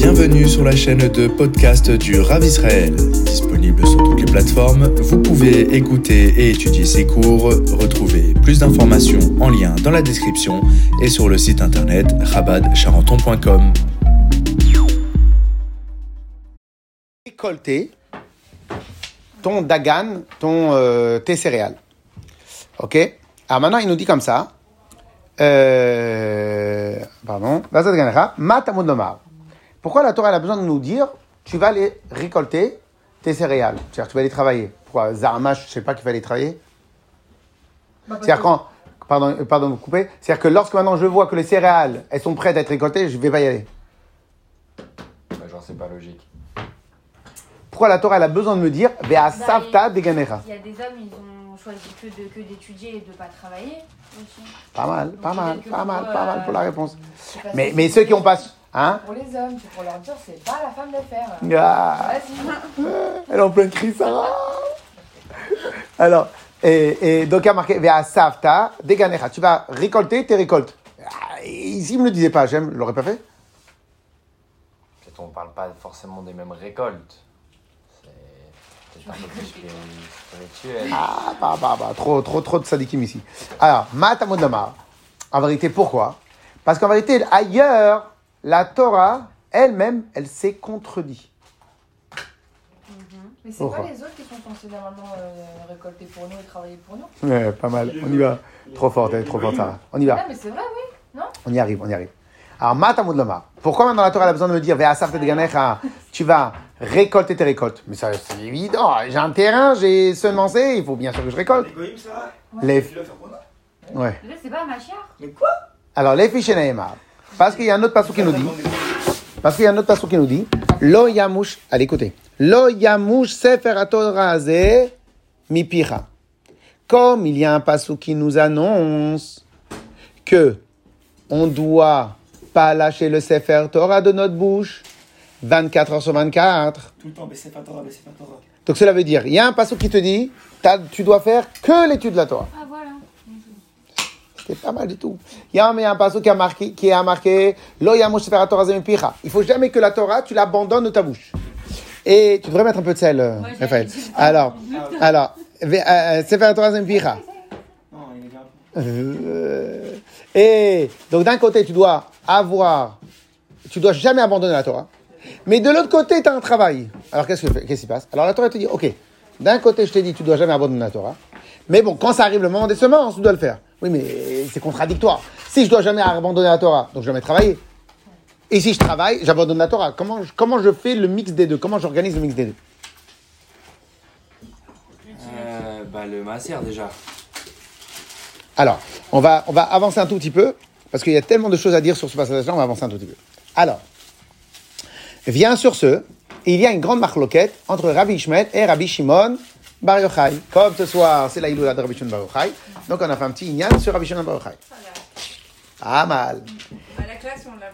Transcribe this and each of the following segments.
Bienvenue sur la chaîne de podcast du Rav Israël. Disponible sur toutes les plateformes, vous pouvez écouter et étudier ses cours. Retrouvez plus d'informations en lien dans la description et sur le site internet rabadcharenton.com. ton dagan, ton, euh. Ok? Alors maintenant, il nous dit comme ça. Euh, pardon. Pourquoi la Torah elle a besoin de nous dire tu vas aller récolter tes céréales? C'est-à-dire tu vas aller travailler. Pourquoi Zaramash, je sais pas qu'il fallait travailler C'est-à-dire quand. Pardon, euh, pardon de vous couper. C'est-à-dire que lorsque maintenant je vois que les céréales elles sont prêtes à être récoltées, je vais pas y aller. Bah, genre, c'est pas logique. Pourquoi la Torah elle a besoin de me dire Vea Savta il- y a des hommes, ils ont choisi que de- que d'étudier et de ne pas travailler aussi. Pas mal, pas mal, pas mal, pour, pas euh, mal pour la réponse. Mais, mais ceux qui ont pas. Hein Pour les hommes, c'est pour leur dire, c'est pas la femme de faire. Ah, Vas-y. Elle est en pleine crise, Sarah Alors, et, et donc il y a marqué Vea Savta Deganecha. Tu vas récolter tes récoltes. Ah, Ici, il me le disait pas, j'aime, je l'aurais pas fait. Peut-être on parle pas forcément des mêmes récoltes. C'est peut-être un peu plus spirituel. Ah, bah, bah, bah, trop, trop, trop de sadikim ici. Alors, Matamud Lamar. En vérité, pourquoi? Parce qu'en vérité, ailleurs, la Torah elle-même, elle s'est contredit. Mais c'est pas les autres qui sont censés normalement euh, récolter pour nous et travailler pour nous? Ouais, pas mal. On y va. Trop forte, elle est trop forte, Sarah. On y va. Non, mais c'est vrai, oui. On y arrive, on y arrive. Alors, Matamud Lomar. Pourquoi maintenant la Torah elle a besoin de me dire, tu vas récolter tes récoltes? Mais ça, c'est évident. J'ai un terrain, j'ai semencé, il faut bien sûr que je récolte. Les... Ouais. Là, c'est pas ma chère. Alors, les fiches Neymar. Parce qu'il y a un autre passage qui nous dit. Parce qu'il y a un autre passage qui nous dit. Lo yamush. Allez, écoutez. Lo yamush sefer mi picha. Comme il y a un passage qui nous annonce que on doit pas lâcher le sefer Torah de notre bouche 24 heures sur 24. Tout le temps, Torah, Torah. Donc cela veut dire, il y a un passage qui te dit, tu dois faire que l'étude de la Torah. Ah, voilà. C'est pas mal du tout. Il y a un, un passage qui a marqué, qui a marqué, Lo Torah. Il faut jamais que la Torah, tu l'abandonnes de ta bouche. Et tu devrais mettre un peu de sel, euh, Moi, Raphaël. Alors, alors, ve- euh, sefer Torah ze mi picha. Non, il est grave. Euh, Et donc d'un côté, tu dois avoir, tu dois jamais abandonner la Torah. Mais de l'autre côté, tu as un travail. Alors qu'est-ce que- qu'est-ce qui se passe? Alors la Torah te dit, ok, d'un côté, je t'ai dit, tu dois jamais abandonner la Torah. Mais bon, quand ça arrive le moment des semences, tu dois le faire. Oui, mais c'est contradictoire. Si je dois jamais abandonner la Torah, donc je jamais travailler. Et si je travaille, j'abandonne la Torah. Comment, je- comment je fais le mix des deux? Comment j'organise le mix des deux? Euh, bah, le masser déjà. Alors, on va, on va avancer un tout petit peu, parce qu'il y a tellement de choses à dire sur ce passage-là, on va avancer un tout petit peu. Alors, vient sur ce, il y a une grande marloquette entre Rabbi Ishmael et Rabbi Shimon Bar Yochai. Comme ce soir, c'est la Iloula de Rabbi Shimon Bar Yochai, donc on a fait un petit ignan sur Rabbi Shimon Bar Yochai. Pas mal. la classe, on l'a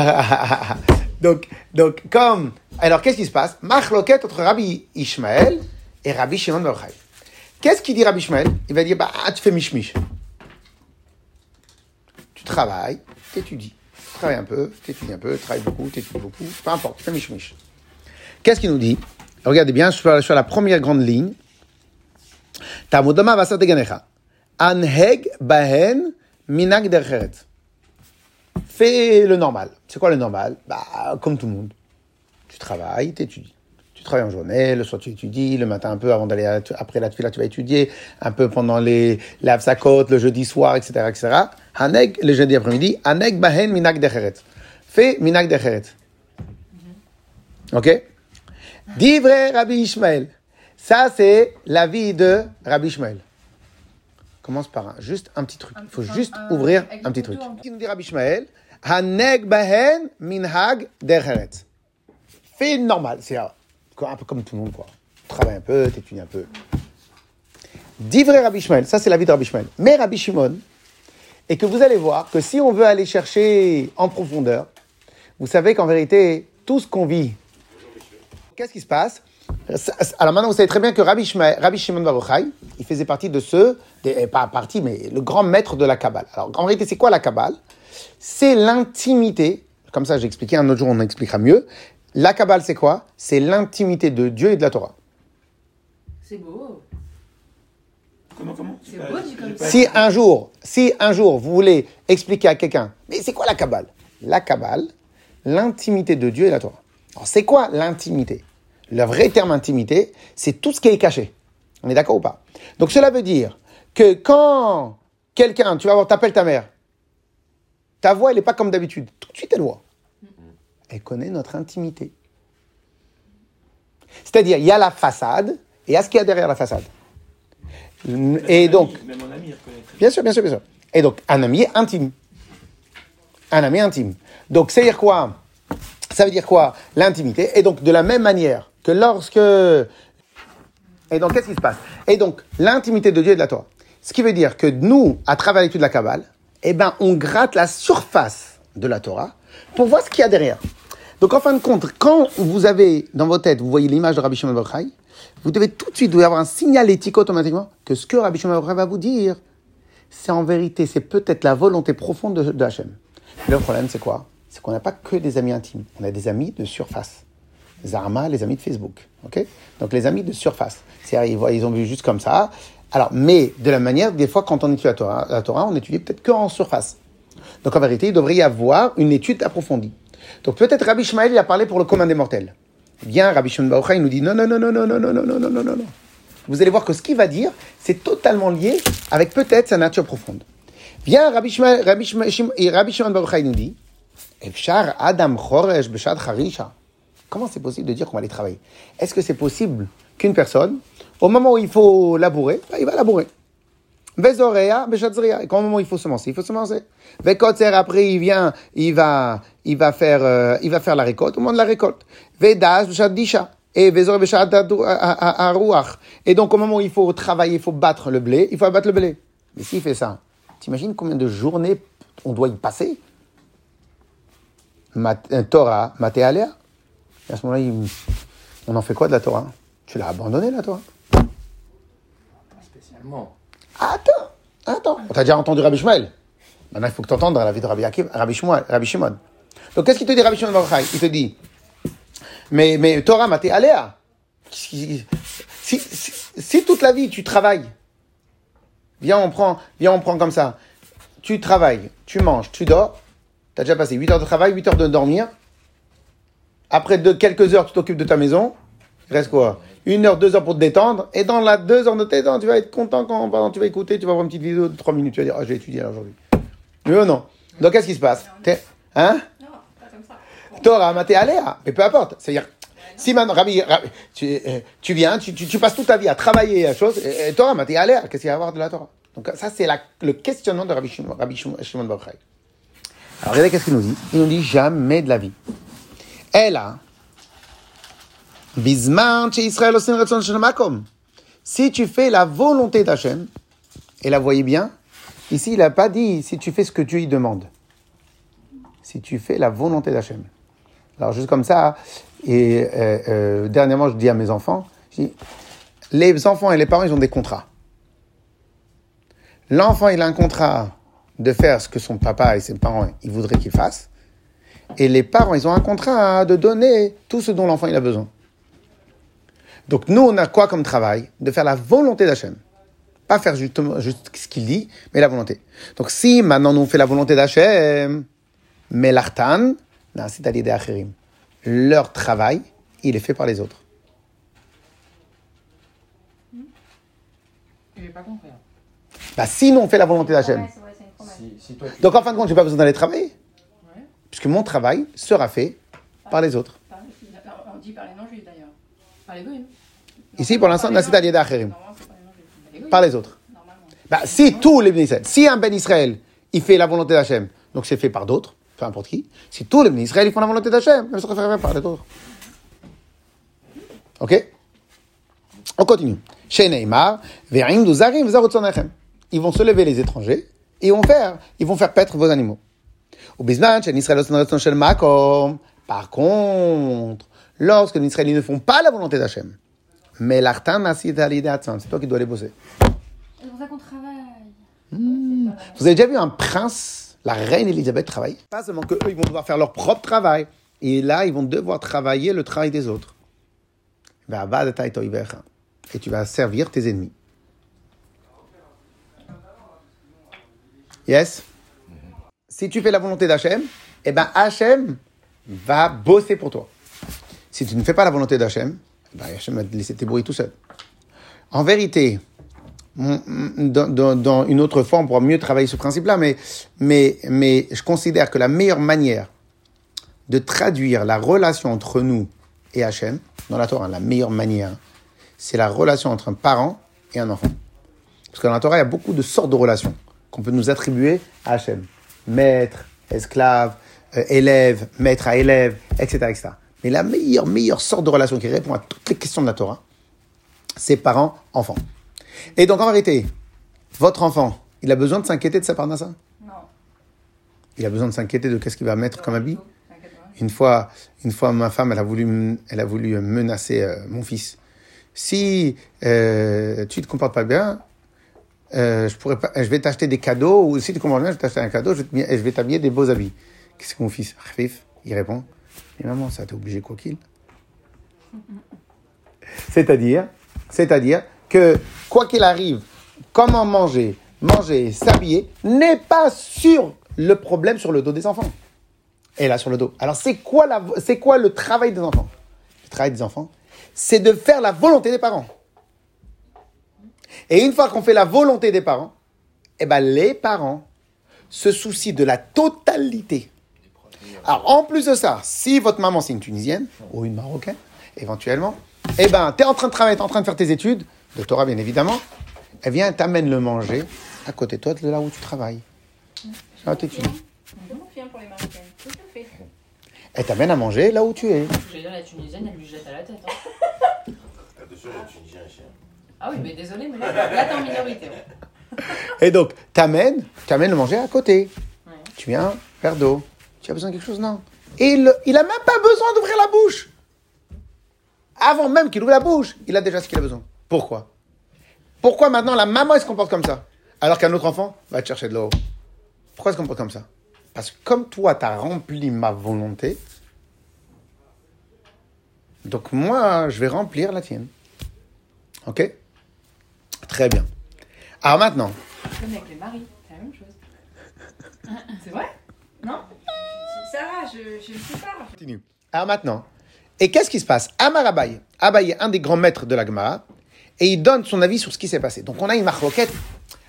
pas donc, donc, comme. Alors, qu'est-ce qui se passe? Marloquette entre Rabbi Ishmael et Rabbi Shimon Bar Yochai. Qu'est-ce qu'il dit Rabbi Ishmael? Il va dire Bah, tu fais miche-miche. Tu travailles, t'étudies. Tu travailles un peu, t'étudies un peu, tu travailles beaucoup, t'étudies beaucoup, peu importe, tu fais miche-miche. Qu'est-ce qu'il nous dit? Regardez bien sur, sur la première grande ligne. Tamudama vasat deganecha. Anheg bahen minag dercheret. Fais le normal. C'est quoi le normal? Bah, comme tout le monde. Tu travailles, t'étudies. Tu travailles en journée, le soir tu étudies, le matin un peu avant d'aller après la tefila tu vas étudier, un peu pendant les l'avsakot, le jeudi soir, etc., etc. Haneg, le jeudi après-midi, haneg bahen minak decheret. Fais minak decheret. Ok? Divrei Rabbi Ishmael. Ça, c'est la vie de Rabbi Ishmael. Commence par un, juste un petit truc. Il faut juste un- ouvrir un petit truc. couteau. Qui nous dit Rabbi Ishmael Haneg bahen minhag decheret. Fais normal, c'est un peu comme tout le monde, quoi. Travaille un peu, t'étudies un peu. Divrei Rabbi Ishmael, ça c'est la vie de Rabbi Ishmael. Mais Rabbi Shimon, et que vous allez voir que si on veut aller chercher en profondeur, vous savez qu'en vérité, tout ce qu'on vit, qu'est-ce qui se passe? Alors maintenant, vous savez très bien que Rabbi, Shma- Rabbi Shimon Bar Yochai, il faisait partie de ceux, des, pas partie, mais le grand maître de la Kabbale. Alors en vérité, c'est quoi la Kabbale? C'est l'intimité Comme ça, j'ai expliqué. Un autre jour, on expliquera mieux. La Kabbale, c'est quoi? C'est l'intimité de Dieu et de la Torah. C'est beau. Comment, comment? Pas- beau, dit comme Si un jour, si un jour, vous voulez expliquer à quelqu'un, mais c'est quoi la Kabbale? La Kabbale, l'intimité de Dieu et la Torah. Alors, c'est quoi l'intimité? Le vrai terme intimité, c'est tout ce qui est caché. On est d'accord ou pas? Donc, cela veut dire que quand quelqu'un, tu vas voir, t'appelles ta mère, ta voix, elle n'est pas comme d'habitude. Tout de suite, elle voit. Elle connaît notre intimité. C'est-à-dire, il y a la façade et il y a ce qu'il y a derrière la façade. Et donc. Bien sûr, bien sûr, bien sûr. Et donc, un ami intime. Un ami intime. Donc, ça veut dire quoi? Ça veut dire quoi? L'intimité. Et donc, de la même manière que lorsque... Et donc, qu'est-ce qui se passe Et donc, l'intimité de Dieu et de la Torah. Ce qui veut dire que nous, à travers l'étude de la Kabbale, eh ben, on gratte la surface de la Torah pour voir ce qu'il y a derrière. Donc, en fin de compte, quand vous avez dans votre tête, vous voyez l'image de Rabbi Shimon Bar Yochai, vous devez tout de suite vous avoir un signal éthique automatiquement que ce que Rabbi Shimon Bar Yochai va vous dire, c'est en vérité, c'est peut-être la volonté profonde de, de Hachem. Le problème, c'est quoi? C'est qu'on n'a pas que des amis intimes, on a des amis de surface. Zarma, les amis de Facebook, ok? Donc les amis de surface. C'est-à-dire, ils, ils ont vu juste comme ça. Alors, mais de la manière, des fois, quand on étudie la Torah, la Torah on étudie peut-être qu'en surface. Donc en vérité, il devrait y avoir une étude approfondie. Donc peut-être Rabbi Shmael, il a parlé pour le commun des mortels. Bien, Rabbi Shimon Bar Yochai, il nous dit non, non, non, non, non, non, non, non, non, non, non, non. Vous allez voir que ce qu'il va dire, c'est totalement lié avec peut-être sa nature profonde. Viens, Rabbi Shimon, Rabbi Shimon, Shim- et Rabbi Shimon Bar Yochai nous dit, Efshar Adam Choresh Beshad Harisha. Comment c'est possible de dire qu'on va aller travailler? Est-ce que c'est possible qu'une personne, au moment où il faut labourer, bah, il va labourer Vezorea, Beshadzria. Et au moment où il faut semencer, il faut semencer. Vekotzer, après, il vient, il va, il va faire, euh, il va faire la récolte, au moment de la récolte. Vedas, Beshadisha. Et Vezore, Beshad Aruach. Et donc, au moment où il faut travailler, il faut battre le blé, il faut abattre le blé. Mais s'il fait ça, t'imagines combien de journées on doit y passer? Euh, Torah, Maté Alea. Et à ce moment-là, il- on en fait quoi de la Torah? Tu l'as abandonné, la Torah? Pas spécialement. Attends, attends. On t'a déjà entendu Rabbi Shmuel? Maintenant, il faut que tu entendes la vie de Rabbi, Akiv, Rabbi, Shmuel, Rabbi Shimon. Donc, qu'est-ce qu'il te dit, Rabbi Shimon Bar Yochai Il te dit, mais, mais Torah, maté aléa. Si, si, si, si toute la vie tu travailles, viens, on prend, viens, on prend comme ça. Tu travailles, tu manges, tu dors. Tu as déjà passé 8 heures de travail, 8 heures de dormir. Après de, quelques heures, tu t'occupes de ta maison. Il reste quoi? Une heure, deux heures pour te détendre. Et dans la deux heures de détente, tu vas être content quand pendant, tu vas écouter, tu vas voir une petite vidéo de trois minutes. Tu vas dire, ah, j'ai étudié aujourd'hui. Oui ou non Donc, qu'est-ce qui se passe? Hein? Non, pas comme ça. Torah, maté, aléa. Mais peu importe. C'est-à-dire, si maintenant, Rabbi, tu, euh, tu viens, tu, tu, tu passes toute ta vie à travailler à chose, et, et Torah, maté, aléa. Qu'est-ce qu'il y a à voir de la Torah? Donc, ça, c'est le questionnement de Rabbi Shimon, Rabbi Shimon, Shimon. Alors, regardez qu'est-ce qu'il nous dit. Il nous dit jamais de la vie. Shel makom. Si tu fais la volonté d'Hachem, et la voyez bien, ici il n'a pas dit si tu fais ce que Dieu y demande. Si tu fais la volonté d'Hachem. Alors juste comme ça, et euh, euh, dernièrement je dis à mes enfants, les enfants et les parents ils ont des contrats. L'enfant il a un contrat de faire ce que son papa et ses parents ils voudraient qu'il fasse. Et les parents, ils ont un contrat de donner tout ce dont l'enfant il a besoin. Donc nous, on a quoi comme travail De faire la volonté d'Hachem. Pas faire justement juste ce qu'il dit, mais la volonté. Donc si maintenant nous on fait la volonté d'Hachem, mais l'artan, c'est à l'idée. Leur travail, il est fait par les autres. J'ai pas compris. Bah, si nous on fait la volonté d'Hachem. Si, si tu- Donc en fin de compte, j'ai pas besoin d'aller travailler. Puisque mon travail sera fait par les autres. Par- On dit par les non-juifs d'ailleurs. Par les goïms. Ici, pour l'instant, c'est. Normalement, c'est par les autres. Bah, si tous les bénis Israël, si un ben Israël, il fait la volonté d'Hachem, donc c'est fait par d'autres, peu importe qui. Si tous les bénis Israël, ils font la volonté d'Hachem, ça sera fait par les autres. Ok? On continue. Chez Neymar, Ve'im Duzarim. Ils vont se lever les étrangers et ils vont faire, ils vont faire paître vos animaux. Par contre, lorsque les Israéliens ne font pas la volonté d'Hachem, mais l'artan c'est toi qui dois les bosser. C'est pour ça qu'on travaille. Vous avez déjà vu un prince la reine Elisabeth travaille. Pas seulement que eux, ils vont devoir faire leur propre travail. Et là, ils vont devoir travailler le travail des autres. Et tu vas servir tes ennemis. Yes? Si tu fais la volonté d'Hachem, eh ben Hachem va bosser pour toi. Si tu ne fais pas la volonté d'Hachem, eh ben Hachem va te laisser te débrouiller tout seul. En vérité, dans, une autre forme, on pourra mieux travailler ce principe-là, mais, mais, mais je considère que la meilleure manière de traduire la relation entre nous et Hachem, dans la Torah, la meilleure manière, c'est la relation entre un parent et un enfant. Parce que dans la Torah, il y a beaucoup de sortes de relations qu'on peut nous attribuer à Hachem. Maître, esclave, euh, élève, maître à élève, etc., etc. Mais la meilleure, meilleure sorte de relation qui répond à toutes les questions de la Torah, c'est parents-enfants. Et donc, en vérité, votre enfant, il a besoin de s'inquiéter de sa parnassa Non. Il a besoin de s'inquiéter de qu'est-ce qu'il va mettre comme habit? Une fois, une fois, ma femme, elle a voulu, elle a voulu menacer euh, mon fils. Si euh, tu te comportes pas bien, euh, je pourrais pas, je vais t'acheter des cadeaux, ou si tu comportes bien, je vais t'acheter un cadeau, je vais t'habiller des beaux habits. Qu'est-ce que mon fils, Rafif, il répond, mais maman, ça t'es obligé quoi qu'il. C'est-à-dire, c'est-à-dire que quoi qu'il arrive, comment manger, manger, s'habiller n'est pas sur le problème sur le dos des enfants et là sur le dos. Alors c'est quoi, la, c'est quoi le travail des enfants? Le travail des enfants, c'est de faire la volonté des parents. Et une fois qu'on fait la volonté des parents, eh ben les parents se soucient de la totalité. Alors en plus de ça, si votre maman c'est une Tunisienne ou une Marocaine, éventuellement, eh ben tu es en train de travailler, tu en train de faire tes études, de Torah bien évidemment, elle vient, t'amène le manger à côté de toi, de là où tu travailles. Où tu étudies. Je confirme pour les Marocaines. Tout à fait. Elle t'amène à manger là où tu es. Je vais dire, la Tunisienne, elle lui jette à la tête. hein. Ah oui, mais désolé, mais là, là t'es en minorité. ouais. Et donc, t'amènes, t'amènes le manger à côté. Ouais. Tu viens, verre d'eau. Tu as besoin de quelque chose? Non. Et il, il a même pas besoin d'ouvrir la bouche. Avant même qu'il ouvre la bouche, il a déjà ce qu'il a besoin. Pourquoi? Pourquoi maintenant la maman elle se comporte comme ça? Alors qu'un autre enfant va te chercher de l'eau. Pourquoi elle se comporte comme ça? Parce que comme toi, tu as rempli ma volonté, donc moi, je vais remplir la tienne. Ok? Très bien. Alors maintenant, Comme avec les maris, c'est la même chose. C'est vrai? Non? Sarah, je, je ne sais pas. continue. Alors maintenant, et qu'est-ce qui se passe? Amar Abaye, Abaye est un des grands maîtres de la Gemara, et il donne son avis sur ce qui s'est passé. Donc on a une marloquette,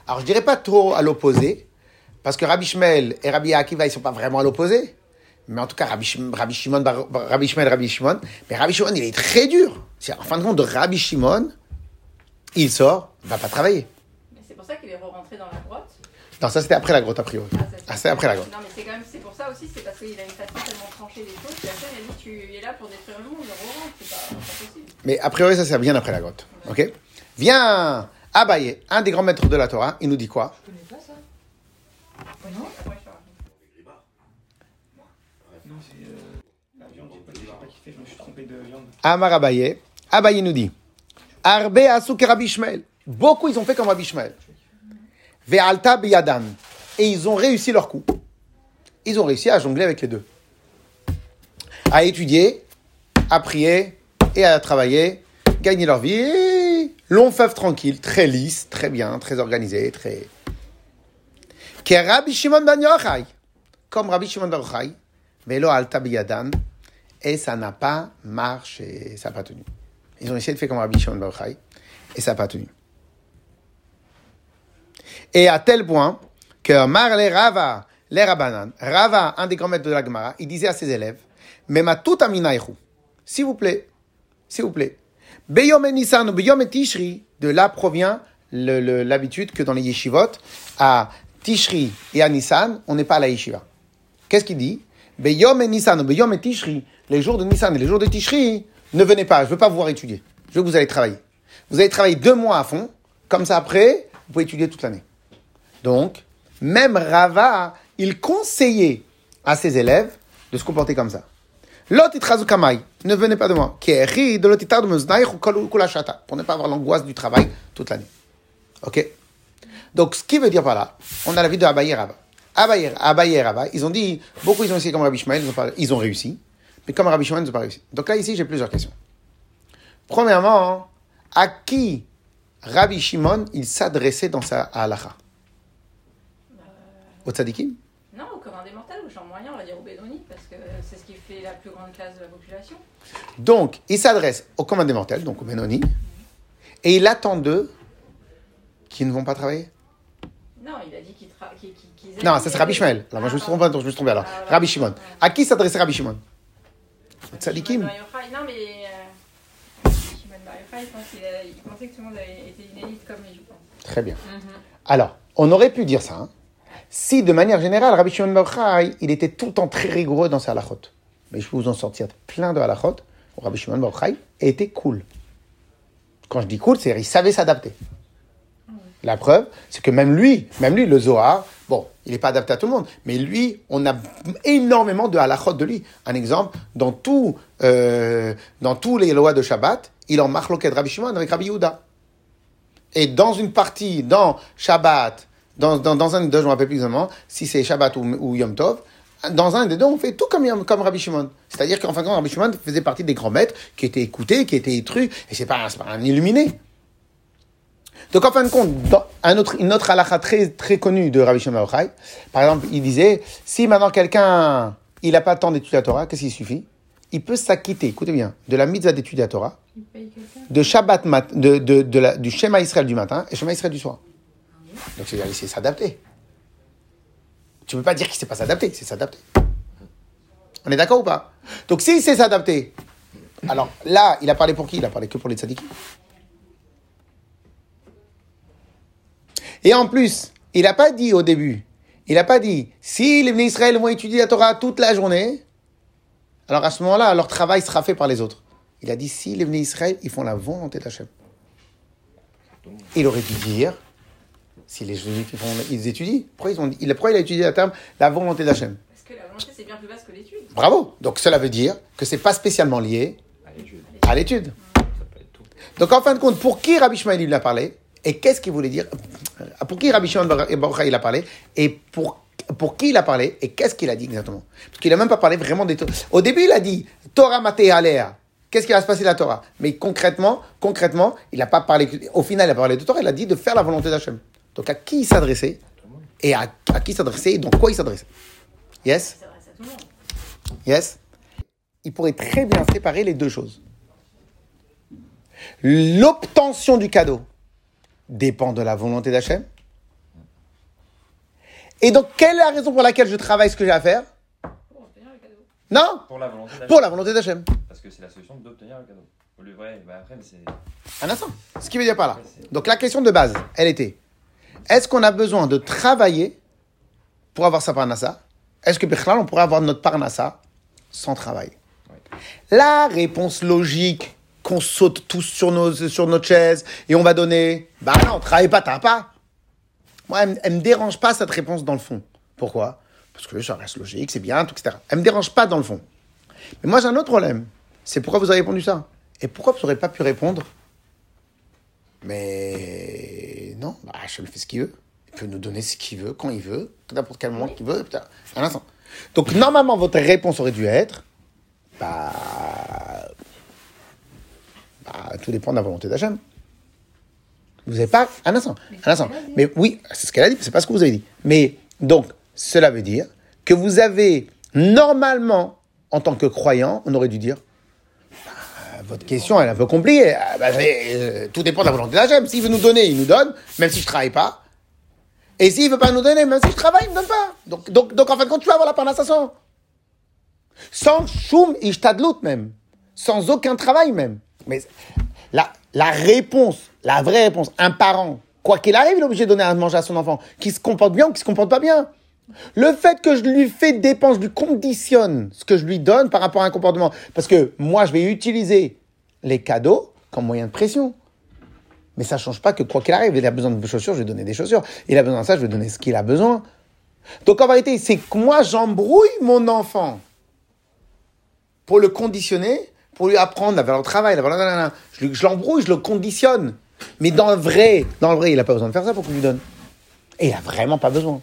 alors je dirais pas trop à l'opposé, parce que Rabbi Shmuel et Rabbi Akiva, ils sont pas vraiment à l'opposé, mais en tout cas Rabbi, Rabbi Shimon, Rabbi Shmuel, Rabbi Shimon, mais Rabbi Shimon, il est très dur. C'est en fin de compte Rabbi Shimon, il sort, va pas travailler. Mais c'est pour ça qu'il est rentré dans la grotte. Non, ça c'était après la grotte a priori. c'est- Ah, c'est après la grotte. Non, mais c'est quand même, c'est pour ça aussi, c'est parce qu'il a une façon tellement tranchée des choses. Puis après, il a dit, tu es là pour détruire le monde, Roland, c'est pas, pas possible. Mais a priori, ça c'est bien après la grotte. Ok? Viens Abaye, un des grands maîtres de la Torah, il nous dit quoi? Je connais pas ça. Non? Après, je te raconte. Non, c'est euh, la viande, j'ai pas, j'ai pas kiffé, je me suis trompé de viande. Amar Abaye, Abaye nous dit Arbe asuk Rabbi. Beaucoup ils ont fait comme Rabbi Ishmael. Ve'alta. Et ils ont réussi leur coup. Ils ont réussi à jongler avec les deux. À étudier, à prier et à travailler, gagner leur vie. Long fleuve tranquille, très lisse, très bien, très organisé, très. Rabbi ben Yochai. Comme Rabbi Shimon ben Yochai. Velo alta. Et ça n'a pas marché, ça n'a pas tenu. Ils ont essayé de faire comme Rabbi Shimon Bar Yochai, et ça n'a pas tenu. Et à tel point que Marle Rava, les Rabbanan, Rava, un des grands maîtres de la Gemara, il disait à ses élèves, Mema tout aminaïchou, s'il vous plaît, s'il vous plaît, Beyom et Nissan ou Beyom et Tishri, de là provient l'habitude que dans les yeshivot, à Tishri et à Nissan, on n'est pas à la yeshiva. Qu'est-ce qu'il dit? Beyom et Nissan Beyom et Tishri, les jours de Nissan et les jours de Tishri, ne venez pas, je ne veux pas vous voir étudier. Je veux que vous allez travailler. Vous allez travailler deux mois à fond, comme ça après, vous pouvez étudier toute l'année. Donc, même Rava, il conseillait à ses élèves de se comporter comme ça. Kamai, ne venez pas de moi. Pour ne pas avoir l'angoisse du travail toute l'année. Ok? Donc, ce qui veut dire par là, on a la vie de Abaye Rava. Abaye, Rabba, ils ont dit, beaucoup ils ont essayé comme Rabbi pas- ils ont réussi, mais comme Rabbi Shmuel, ils n'ont pas réussi. Donc là, ici, j'ai plusieurs questions. Premièrement, à qui Rabbi Shimon, il s'adressait dans sa halacha? Au tzadikim? Non, au commun des mortels, aux gens moyens, on va dire au Benoni, parce que c'est ce qui fait la plus grande classe de la population. Donc, il s'adresse aux commandes des mortels, donc aux Benoni, et il attend d'eux qu'ils ne vont pas travailler? Non, il a dit qu'il tra... qu'il- qu'ils Non, ça c'est Rabbi Shmuel. Alors moi je me suis trompé, donc je me suis trompé alors. Ah, Rabbi Shimon. À qui s'adressait Rabbi Shimon? Au tzadikim Non, mais. euh, qu'il il pensait que tout le monde élite comme lui, je pense. Très bien. Alors, on aurait pu dire ça. hein, si de manière générale, Rabbi Shimon Bar Yochai, il était tout le temps très rigoureux dans ses halachot. Mais je peux vous en sortir plein de halachot où Rabbi Shimon Bar Yochai était cool. Quand je dis cool, c'est il savait s'adapter. La preuve, c'est que même lui, même lui, le Zohar, il n'est pas adapté à tout le monde, mais lui, on a énormément de halachot de lui. Un exemple, dans, tout, euh, dans tous les lois de Shabbat, il en marque Rabbi Shimon avec Rabbi Yehuda. Et dans une partie, dans Shabbat, dans, dans, dans un des deux, je ne me rappelle plus exactement, si c'est Shabbat ou, ou Yom Tov, dans un des deux, on fait tout comme, comme Rabbi Shimon. C'est-à-dire qu'en fin de compte, Rabbi Shimon faisait partie des grands maîtres qui étaient écoutés, qui étaient trus, et c'est pas, un- c'est pas un illuminé. Donc en fin de compte, dans un autre, une autre halakha très, très connue de Rabbi Shimon Bar Yochai, par exemple, il disait, si maintenant quelqu'un, il n'a pas le temps d'étudier la Torah, qu'est-ce qu'il suffit? Il peut s'acquitter, écoutez bien, de la mitzvah d'étudier la Torah, de Shabbat, mat, de, de, de la- du Shema Israël du matin et Shema Israël du soir. Donc c'est-à-dire, il sait s'adapter. Tu ne peux pas dire qu'il ne sait pas s'adapter, c'est s'adapter. On est d'accord ou pas? Donc s'il sait s'adapter, alors là, il a parlé pour qui? Il a parlé que pour les tzadikim. Et en plus, il n'a pas dit au début, il n'a pas dit, si les Bnei Israël vont étudier la Torah toute la journée, alors à ce moment-là, leur travail sera fait par les autres. Il a dit, si les Bnei Israël, ils font la volonté d'Hachem. Il aurait dû dire, si les Juifs ils, font, ils étudient, pourquoi, ils ont, dit- il, pourquoi il a étudié la terme la volonté d'Hachem? Parce que la volonté, c'est bien plus vaste que l'étude. Bravo Donc cela veut dire que c'est pas spécialement lié À l'étude. Donc en fin de compte, pour qui Rabbi Shmuel il a parlé? Et qu'est-ce qu'il voulait dire? Pour qui Rabbi Shimon Bar Bar Yochai il a parlé? Et pour, pour qui il a parlé? Et qu'est-ce qu'il a dit exactement? Parce qu'il n'a même pas parlé vraiment des... Au début, il a dit Torah Maté Alea. Qu'est-ce qui va se passer de la Torah? Mais concrètement, concrètement, il n'a pas parlé... Au final, il a parlé de Torah, il a dit de faire la volonté d'Hachem. Donc à qui il s'adressait? Et à, à qui s'adressait? Et dans quoi il s'adressait? Yes? Yes? Il pourrait très bien séparer les deux choses. L'obtention du cadeau dépend de la volonté d'Hachem. Et donc, quelle est la raison pour laquelle je travaille ce que j'ai à faire? Pour obtenir le cadeau. Non? Pour la volonté d'Hachem. Pour la volonté d'Hachem. Parce que c'est la solution d'obtenir le cadeau. Le vrai, bah après, c'est. Un instant. Ce qui veut dire par là. Donc, la question de base, elle était est-ce qu'on a besoin de travailler pour avoir sa parnassa? Est-ce que, Bechlan, on pourrait avoir notre parnassa sans travail? La réponse logique qu'on saute tous sur, nos, sur notre chaise et on va donner bah non, travaille pas, t'as pas. Moi, elle, elle me dérange pas cette réponse dans le fond. Pourquoi? Parce que ça reste logique, c'est bien, tout, etc. Elle me dérange pas dans le fond. Mais moi, j'ai un autre problème. C'est pourquoi vous avez répondu ça. Et pourquoi vous n'aurez pas pu répondre? Mais non, bah, Hachem fait ce qu'il veut. Il peut nous donner ce qu'il veut, quand il veut, n'importe quel moment qu'il veut. Putain, un instant. Donc, normalement, votre réponse aurait dû être bah, bah, tout dépend de la volonté d'Hachem. Vous n'avez pas. Un instant. Un instant. Mais oui, c'est ce qu'elle a dit, c'est pas ce que vous avez dit. Mais donc, cela veut dire que vous avez, normalement, en tant que croyant, on aurait dû dire bah, votre question, elle est un peu compliquée. Ah, bah, euh, tout dépend de la volonté d'Hachem. S'il veut nous donner, il nous donne, même si je travaille pas. Et s'il veut pas nous donner, même si je travaille, il me donne pas. Donc, donc, donc en fin de compte, tu vas avoir la parnasse sans. Choum ishtadlut même. Sans aucun travail même. Mais la, la réponse, la vraie réponse, un parent, quoi qu'il arrive, il est obligé de donner à manger à son enfant, qui se comporte bien ou qui se comporte pas bien. Le fait que je lui fais dépense, je lui conditionne ce que je lui donne par rapport à un comportement. Parce que moi, je vais utiliser les cadeaux comme moyen de pression. Mais ça ne change pas que quoi qu'il arrive, il a besoin de chaussures, je vais donner des chaussures. Il a besoin de ça, je vais donner ce qu'il a besoin. Donc en vérité, c'est que moi, j'embrouille mon enfant pour le conditionner, pour lui apprendre la valeur travail, la valeur... Je, l'embrouille, je le conditionne. Mais dans le vrai, dans le vrai, il n'a pas besoin de faire ça pour que je lui donne. Et il n'a vraiment pas besoin.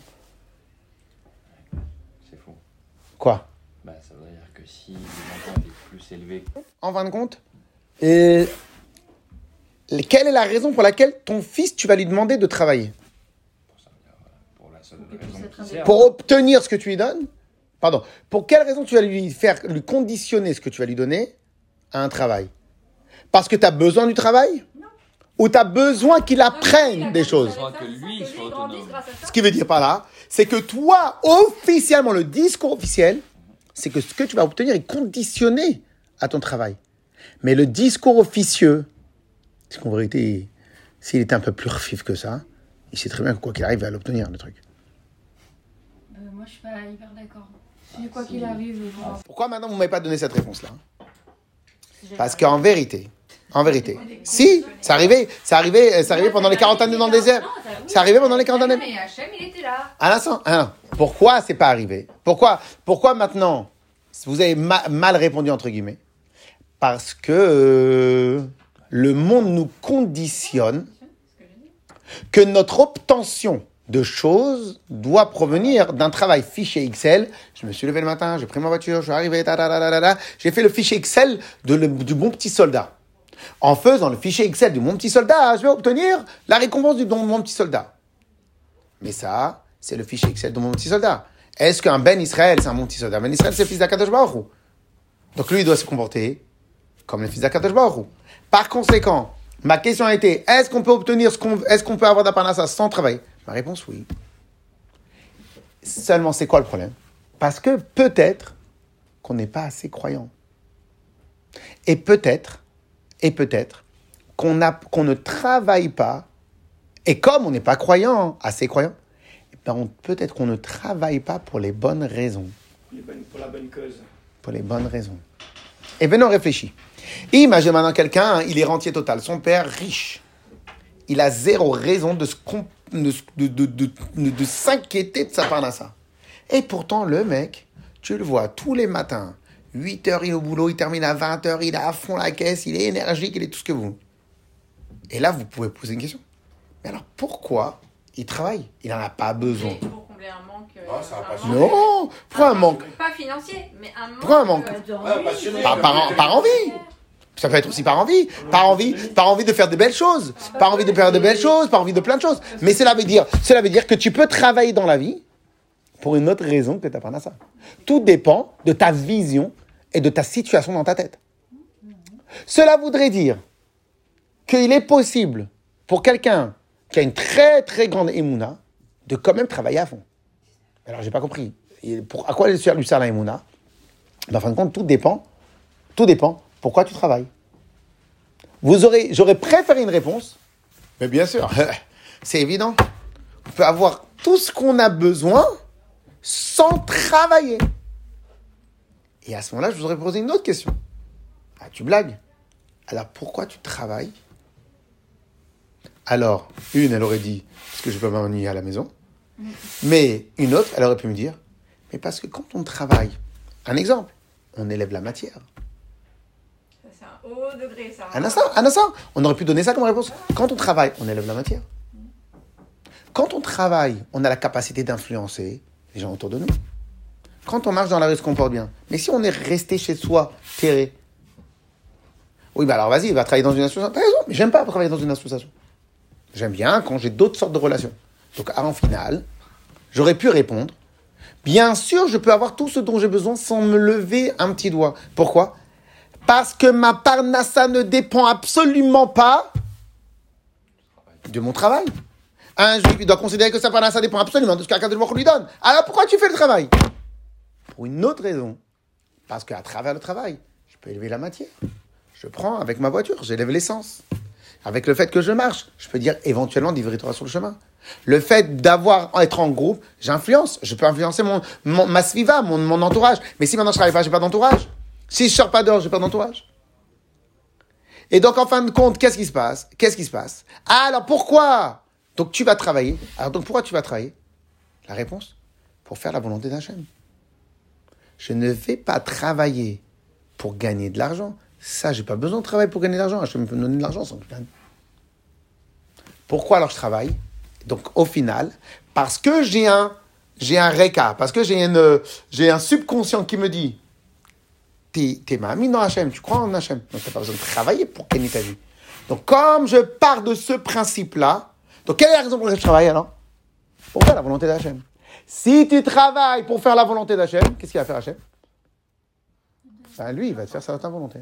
Quoi? Bah, ça veut dire que si le montant est plus élevé En fin de compte, euh, quelle est la raison pour laquelle ton fils, tu vas lui demander de travailler? Pour la seule raison. Pour obtenir ce que tu lui donnes? Pardon. Pour quelle raison tu vas lui faire, lui conditionner ce que tu vas lui donner? À un travail Parce que tu as besoin du travail? Ou tu as besoin qu'il apprenne des choses? Besoin que lui soit autonome. Ce qui veut dire par là, c'est que toi, officiellement, le discours officiel, c'est que ce que tu vas obtenir est conditionné à ton travail. Mais le discours officieux, c'est qu'en vérité, s'il était un peu plus refif que ça, il sait très bien que quoi qu'il arrive, il va l'obtenir, le truc. Euh, moi, je suis pas hyper d'accord. Si quoi qu'il arrive, bon, Pourquoi maintenant vous ne m'avez pas donné cette réponse-là? Parce qu'en vérité, en vérité, si, c'est arrivé, c'est arrivé, c'est arrivé pendant les 40 années dans le désert. C'est arrivé pendant les 40 années. Mais Hachem, il était là. Un instant, un instant. Pourquoi c'est pas arrivé? Pourquoi Pourquoi maintenant vous avez ma- mal répondu entre guillemets? Parce que euh, le monde nous conditionne que notre obtention de choses doit provenir d'un travail fichier Excel. Je me suis levé le matin, j'ai pris ma voiture, je suis arrivé, j'ai fait le fichier Excel de le- du bon petit soldat. En faisant le fichier Excel du mon petit soldat, je vais obtenir la récompense du don de mon petit soldat. Mais ça, c'est le fichier Excel de mon petit soldat. Est-ce qu'un Ben Israël, c'est un mon petit soldat? Ben Israël, c'est le fils d'Akadosh Baruch. Donc lui, il doit se comporter comme le fils d'Akadosh Baruch. Par conséquent, ma question a été, est-ce qu'on peut obtenir ce qu'on, est-ce qu'on peut avoir d'Aparnassa sans travail? Ma réponse, oui. Seulement, c'est quoi le problème? Parce que peut-être qu'on n'est pas assez croyant. Et peut-être, et peut-être qu'on ne travaille pas et comme on n'est pas croyant, assez croyant, eh ben, peut-être qu'on ne travaille pas pour les bonnes raisons. Les bonnes- pour la bonne cause. Pour les bonnes raisons. Et venons réfléchir. Imagine maintenant quelqu'un, hein, il est rentier total, son père riche. Il a zéro raison de, se com- de, de, de, de- de- de s'inquiéter de sa parnassa. Et pourtant, le mec, tu le vois tous les matins, 8 heures, il est au boulot, il termine à 20 heures, il est à fond la caisse, il est énergique, il est tout ce que vous. Et là, vous pouvez poser une question. Mais alors, pourquoi il travaille? Il n'en a pas besoin. Et Pour combler un manque. euh, Ah, ça va un pas manque- Non Pourquoi un manque Pas financier, mais un manque. Pourquoi un manque euh, par, par envie. Ça peut être aussi par envie, par envie, par envie de faire de belles choses, par envie de faire de belles choses, par envie de plein de choses. Mais cela veut dire, que tu peux travailler dans la vie pour une autre raison que ta parnassa. Tout dépend de ta vision et de ta situation dans ta tête. Cela voudrait dire qu'il est possible pour quelqu'un qui a une très très grande émouna de quand même travailler à fond. Alors j'ai pas compris. Pour- à quoi lui sert la émouna? Ben, En fin de compte, tout dépend. Tout dépend. Pourquoi tu travailles? Vous aurez, j'aurais préféré une réponse, mais bien sûr, c'est évident. On peut avoir tout ce qu'on a besoin sans travailler. Et à ce moment-là, je vous aurais posé une autre question. Ah, tu blagues Alors pourquoi tu travailles? Alors, une, elle aurait dit, parce que je peux m'ennuyer à la maison. Mais une autre, elle aurait pu me dire, mais parce que quand on travaille, un exemple, on élève la matière. Degré. On aurait pu donner ça comme réponse. Quand on travaille, on élève la matière. Quand on travaille, on a la capacité d'influencer les gens autour de nous. Quand on marche dans la rue, on se comporte bien? Mais si on est resté chez soi, terré, oui, bah alors vas-y, va travailler dans une association. T'as raison, mais j'aime pas travailler dans une association. J'aime bien quand j'ai d'autres sortes de relations. Donc, en final, j'aurais pu répondre. Bien sûr, je peux avoir tout ce dont j'ai besoin sans me lever un petit doigt. Pourquoi? Parce que ma parnassa ne dépend absolument pas de mon travail. Un juif, doit considérer que sa parnassa dépend absolument de ce qu'Akadosh Baruch lui donne. Alors pourquoi tu fais le travail? Pour une autre raison. Parce qu'à travers le travail, je peux élever la matière. Je prends avec ma voiture, j'élève l'essence. Avec le fait que je marche, je peux dire éventuellement des sur le chemin. Le fait d'avoir, être en groupe, j'influence. Je peux influencer mon, mon- ma sviva, mon, mon entourage. Mais si maintenant je travaille pas, j'ai pas d'entourage. Si je sors pas dehors, j'ai pas d'entourage. Et donc, en fin de compte, qu'est-ce qui se passe? Qu'est-ce qui se passe? Ah, alors pourquoi? Donc, tu vas travailler. Alors, donc, pourquoi tu vas travailler? La réponse Pour faire la volonté d'Hachem. Je ne vais pas travailler pour gagner de l'argent. Ça, j'ai pas besoin de travailler pour gagner de l'argent. Hachem peut me donner de l'argent sans que je. Pourquoi alors je travaille? Donc, au final, parce que j'ai un, j'ai un reka, parce que j'ai une, j'ai un subconscient qui me dit, t'es, t'es ma amie dans Hachem, tu crois en Hachem, donc t'as pas besoin de travailler pour gagner ta vie. Donc comme je pars de ce principe-là, donc quelle est la raison pour laquelle je travaille alors? Pour faire la volonté d'Hachem. Si tu travailles pour faire la volonté d'Hachem, qu'est-ce qu'il va faire Hachem ben, Lui, il va te faire sa volonté.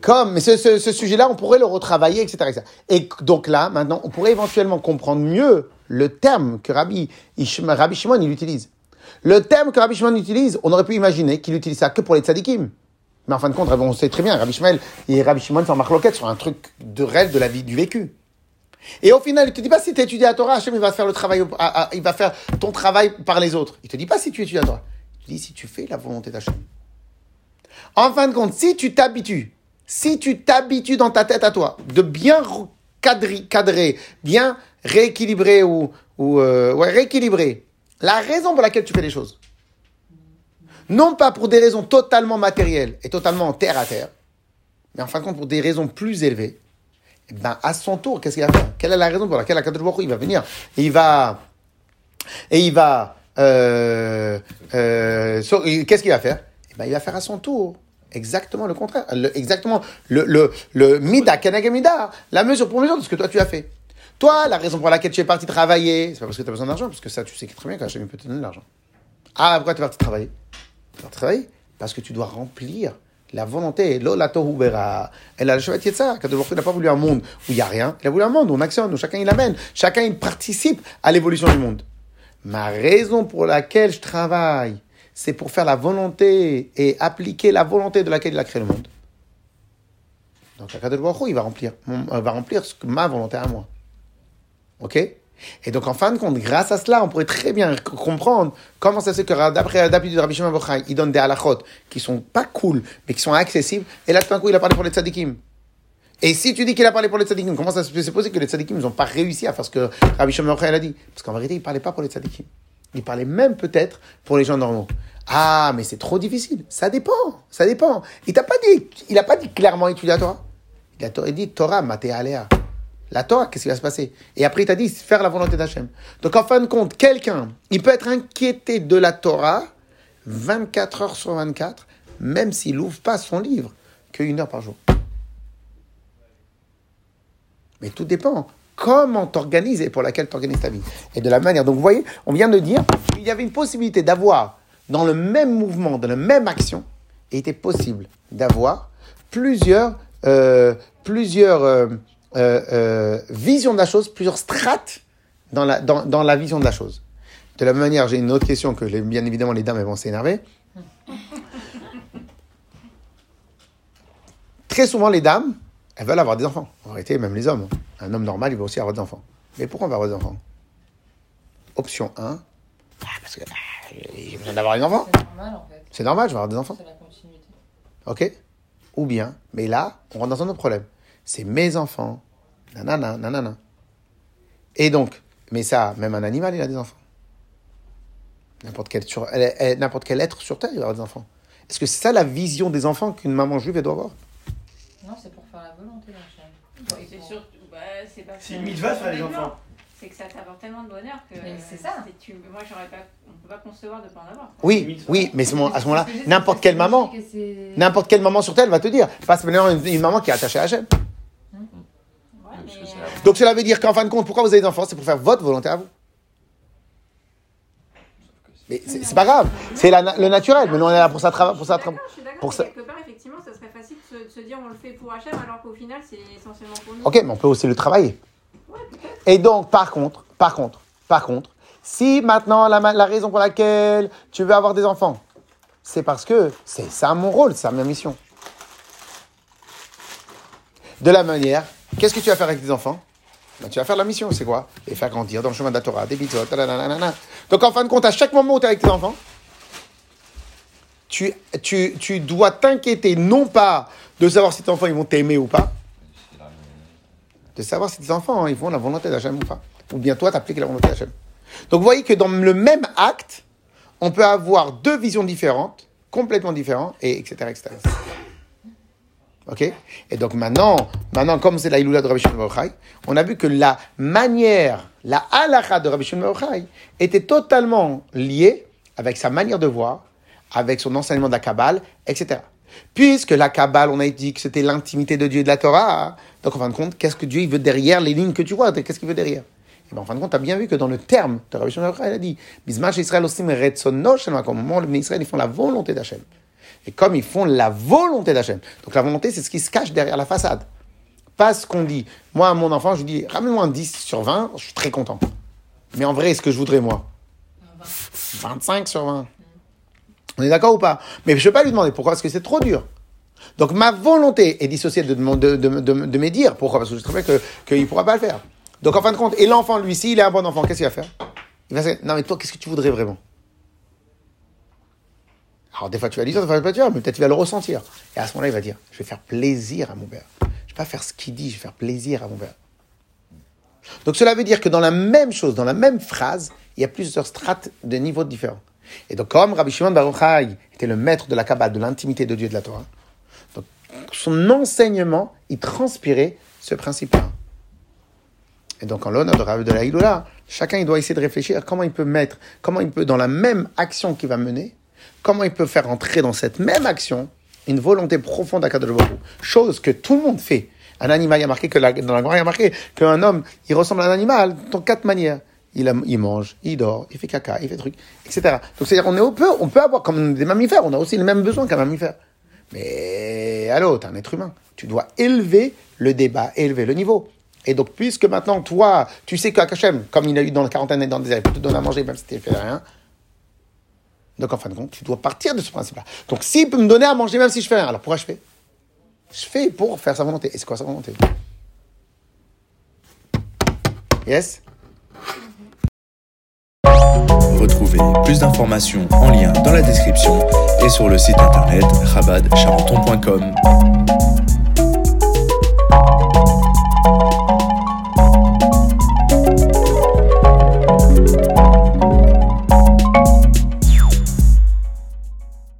Comme, mais ce, ce- sujet-là, on pourrait le retravailler, etc., etc. Et donc là, maintenant, on pourrait éventuellement comprendre mieux le terme que Rabbi, Rabbi Shimon il utilise. Le terme que Rabbi Shimon utilise, on aurait pu imaginer qu'il utilise ça que pour les tzadikim. Mais en fin de compte, on sait très bien, Rabbi Shimon et Rabbi Shimon sont en marloquette sur un truc de réel de la vie, du vécu. Et au final, il te dit pas si tu étudies à Torah, Hachem, il va faire le travail, il va faire ton travail par les autres. Il te dit pas si tu étudies à Torah. Il te dit si tu fais la volonté d'Hachem. En fin de compte, si tu t'habitues, si tu t'habitues dans ta tête à toi de bien re- cadrer, bien rééquilibrer ou, euh, rééquilibrer la raison pour laquelle tu fais les choses, non pas pour des raisons totalement matérielles et totalement terre à terre, mais en fin de compte pour des raisons plus élevées, eh ben à son tour, qu'est-ce qu'il va faire? Quelle est la raison pour laquelle Akadosh Baruch il va venir? Il va et il va euh, euh, qu'est-ce qu'il va faire? Eh ben, il va faire à son tour. Exactement le contraire, exactement le le le mida, la mesure pour mesure de ce que toi tu as fait. Toi, la raison pour laquelle tu es parti travailler, c'est pas parce que tu as besoin d'argent, parce que ça, tu sais très bien qu'Hachem peut te donner de l'argent. Ah, pourquoi tu es parti travailler? Tu es parti travailler parce que tu dois remplir la volonté. Lola tohu bera. Elle a le cheval ça. Quand n'a pas voulu un monde où il n'y a rien, il a voulu un monde où on actionne, où chacun il amène, chacun il participe à l'évolution du monde. Ma raison pour laquelle je travaille, c'est pour faire la volonté et appliquer la volonté de laquelle il a créé le monde. Donc, Akadosh il va remplir, euh, va remplir ce que ma volonté à moi. Ok? Et donc, en fin de compte, grâce à cela, on pourrait très bien comprendre comment ça se fait que, d'après d'habitude de Rabbi Shimon Bar Yochai, il donne des halachot qui sont pas cool, mais qui sont accessibles. Et là, tout d'un coup, il a parlé pour les tzadikim. Et si tu dis qu'il a parlé pour les tzadikim, comment ça se possible que les tzadikim n'ont pas réussi à faire ce que Rabbi Shimon Bar Yochai a dit? Parce qu'en vérité, il parlait pas pour les tzadikim. Il parlait même peut-être pour les gens normaux. Ah, mais c'est trop difficile. Ça dépend. Ça dépend. Il t'a pas dit, il a pas dit clairement étudier la Torah. Il a dit Torah, maté. La Torah, qu'est-ce qui va se passer? Et après, il t'a dit faire la volonté d'Hachem. Donc, en fin de compte, quelqu'un, il peut être inquiété de la Torah 24 heures sur 24, même s'il n'ouvre pas son livre qu'une heure par jour. Mais tout dépend. Comment t'organises et pour laquelle t'organises ta vie. Et de la manière. Donc, vous voyez, on vient de dire qu'il y avait une possibilité d'avoir, dans le même mouvement, dans la même action, il était possible d'avoir plusieurs, euh, plusieurs euh, euh, euh, visions de la chose, plusieurs strates dans la, dans, dans la vision de la chose. De la même manière, j'ai une autre question que bien évidemment les dames elles vont s'énerver. Très souvent, les dames, elles veulent avoir des enfants. En réalité, même les hommes. Un homme normal, il veut aussi avoir des enfants. Mais pourquoi on va avoir des enfants? Option 1, ah, parce que ah, j'ai besoin d'avoir des enfants. C'est normal en fait. C'est normal, je vais avoir des enfants. C'est la continuité. Ok? Ou bien, mais là, on rentre dans un autre problème. C'est mes enfants. Nanana, nanana. Et donc, mais ça, même un animal, il a des enfants. N'importe quel, sur- elle- elle- n'importe quel être sur Terre, il va avoir des enfants. Est-ce que c'est ça la vision des enfants qu'une maman juive elle doit avoir? Non, c'est pour faire la volonté d'Hachem. C'est bah, c'est pas C'est une mitzvah faire les enfants. C'est que ça t'apporte tellement de bonheur que. Mais c'est ça. c'est- Tu, moi, j'aurais pas. On peut pas concevoir de pas en avoir. Oui, oui, mais c'est mon- à ce moment-là, n'importe que quelle maman, n'importe quelle maman sur Terre, va te dire. Pas seulement une, une maman qui est attachée à Hachem. Donc cela veut dire qu'en fin de compte, pourquoi vous avez des enfants? C'est pour faire votre volonté à vous. Mais c'est c'est pas grave, c'est la le naturel. Mais nous on est là pour ça, pour ça. Je suis tra- d'accord, je suis d'accord, pour ça- quelque part, effectivement, ça serait facile de se, de se dire on le fait pour Hachem alors qu'au final, c'est essentiellement pour nous. Ok, mais on peut aussi le travailler. Et donc, par contre, par contre, par contre, si maintenant la, la raison pour laquelle tu veux avoir des enfants, c'est parce que c'est ça mon rôle, c'est ça ma mission. De la manière, qu'est-ce que tu vas faire avec tes enfants Ben, Tu vas faire la mission, c'est quoi Les faire grandir dans le chemin de la Torah, des talananana. Donc en fin de compte, à chaque moment où tu es avec tes enfants, tu, tu, tu dois t'inquiéter non pas de savoir si tes enfants vont t'aimer ou pas, de savoir si tes enfants, hein, ils font la volonté d'Hachem ou pas. Ou bien toi, t'appliques la volonté d'Hachem. Donc vous voyez que dans le même acte, on peut avoir deux visions différentes, complètement différentes, et etc. Ok? Et donc maintenant, maintenant comme c'est la Iloula de Rabbi Shimon on a vu que la manière, la halakha de Rabbi Shimon était totalement liée avec sa manière de voir, avec son enseignement de la Kabbale, etc. Puisque la Kabbale, on a dit que c'était l'intimité de Dieu et de la Torah, donc en fin de compte, qu'est-ce que Dieu veut derrière les lignes que tu vois Qu'est-ce qu'il veut derrière? Et ben, en fin de compte, tu as bien vu que dans le terme de Rabbi Shimon il a dit Bismash Israël aussi retsono shel makom. Au moment les Israël, ils font la volonté d'Hachem. Et comme ils font la volonté d'Hachem. Donc la volonté, c'est ce qui se cache derrière la façade. Pas ce qu'on dit. Moi, à mon enfant, je lui dis ramène-moi un 10 sur 20, je suis très content. Mais en vrai, ce que je voudrais, moi 25 sur 20. On est d'accord ou pas? Mais je ne peux pas lui demander pourquoi, parce que c'est trop dur. Donc ma volonté est dissociée de, de, de, de, de mes dires. Pourquoi? Parce que je sais très bien qu'il ne pourra pas le faire. Donc en fin de compte, et l'enfant, lui, s'il est un bon enfant, qu'est-ce qu'il va faire? Il va se dire, non mais toi, qu'est-ce que tu voudrais vraiment? Alors des fois tu vas lui dire, des fois tu vas pas dire, mais peut-être tu vas le ressentir. Et à ce moment-là, il va dire, je vais faire plaisir à mon père. Je vais pas faire ce qu'il dit, je vais faire plaisir à mon père. Donc cela veut dire que dans la même chose, dans la même phrase, il y a plusieurs strates de niveaux différents. Et donc comme Rabbi Shimon Bar Yochai était le maître de la Kabbale, de l'intimité de Dieu et de la Torah, donc son enseignement, il transpirait ce principe-là. Et donc en l'honneur de, Rav- de la Hiloula, chacun il doit essayer de réfléchir comment il peut mettre, comment il peut dans la même action qu'il va mener, comment il peut faire entrer dans cette même action une volonté profonde à Kadosh. Chose que tout le monde fait. Un animal, il y a marqué que dans la il y a marqué qu'un homme, il ressemble à un animal dans quatre manières. Il, mange, il dort, il fait caca, il fait truc, etc. Donc c'est-à-dire qu'on est, on peut, avoir comme des mammifères, on a aussi les mêmes besoins qu'un mammifère. Mais allô, t'es un être humain. Tu dois élever le débat, élever le niveau. Et donc, puisque maintenant, toi, tu sais qu'Akachem, comme il a eu dans la quarantaine et dans le désert, il peut te donner à manger même si tu fais rien. Donc, en fin de compte, tu dois partir de ce principe-là. Donc, s'il peut me donner à manger même si je fais rien, alors pourquoi je fais? Je fais pour faire sa volonté. Et c'est quoi sa volonté? Yes? Retrouvez plus d'informations en lien dans la description et sur le site internet rabadcharenton.com.